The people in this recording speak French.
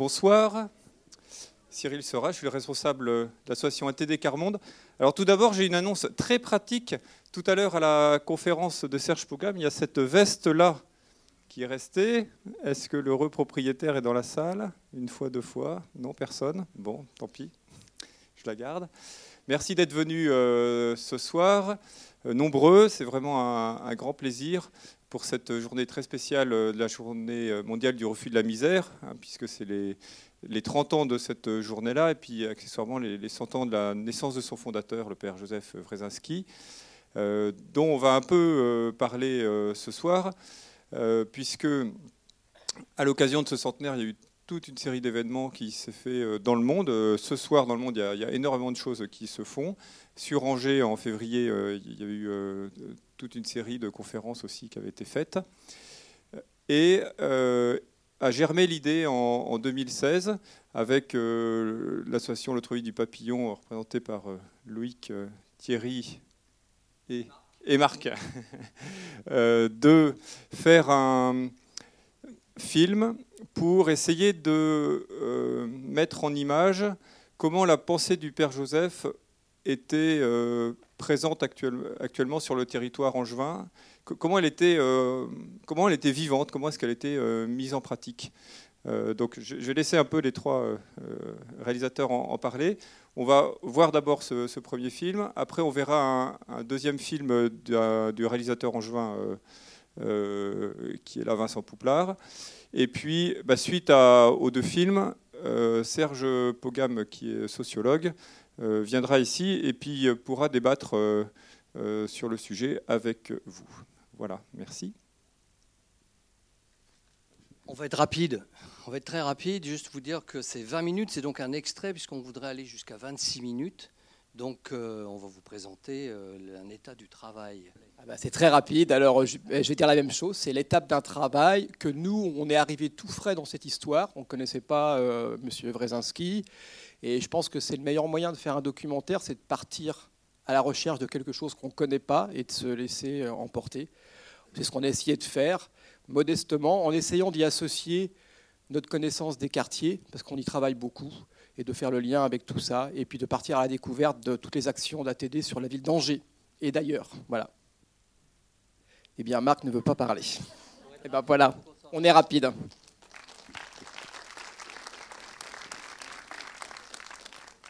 Bonsoir. Cyril Sera, je suis le responsable de l'association ATD Carmonde. Alors tout d'abord, j'ai une annonce très pratique. Tout à l'heure, à la conférence de Serge Pogam, il y a cette veste-là qui est restée. Est-ce que l'heureux propriétaire est dans la salle? Une fois, deux fois? Non, personne Bon, tant pis. Je la garde. Merci d'être venu euh, ce soir. Euh, nombreux, c'est vraiment un, grand plaisir pour cette journée très spéciale euh, de la journée mondiale du refus de la misère, hein, puisque c'est les, les, 30 ans de cette journée-là, et puis accessoirement les, 100 ans de la naissance de son fondateur, le père Joseph Wrezinski, dont on va un peu parler ce soir, puisque à l'occasion de ce centenaire, il y a eu toute une série d'événements qui s'est fait euh, dans le monde. Euh, ce soir, dans le monde, il y, a, énormément de choses qui se font. Sur Angers, en février, euh, il y a eu toute une série de conférences aussi qui avaient été faites. Et a germé l'idée en, 2016 avec l'association Le Treuil du Papillon, représentée par Loïc, Thierry et Marc, de faire un film pour essayer de euh, mettre en image comment la pensée du Père Joseph était euh, présente actuellement sur le territoire angevin, comment elle était, euh, comment elle était vivante, comment est-ce qu'elle était mise en pratique. donc je, vais laisser un peu les trois réalisateurs en, parler. On va voir d'abord ce, premier film, après on verra un, deuxième film du réalisateur angevin qui est là, Vincent Pouplard. Et puis, bah, suite aux deux films, euh, Serge Pogam, qui est sociologue, euh, viendra ici et puis euh, pourra débattre sur le sujet avec vous. Voilà, merci. On va être rapide. On va être très rapide. Juste vous dire que c'est 20 minutes, c'est donc un extrait puisqu'on voudrait aller jusqu'à 26 minutes. Donc, on va vous présenter un état du travail. Ah bah, c'est très rapide. Alors, je, vais dire la même chose. C'est l'étape d'un travail que nous, on est arrivé tout frais dans cette histoire. On ne connaissait pas euh, M. Wrezinski. Et je pense que c'est le meilleur moyen de faire un documentaire, c'est de partir à la recherche de quelque chose qu'on ne connaît pas et de se laisser euh, emporter. C'est ce qu'on a essayé de faire, modestement, en essayant d'y associer notre connaissance des quartiers, parce qu'on y travaille beaucoup, et de faire le lien avec tout ça, et puis de partir à la découverte de toutes les actions d'ATD sur la ville d'Angers et d'ailleurs. Voilà. Eh bien, Marc ne veut pas parler. Eh bien voilà, on est rapide.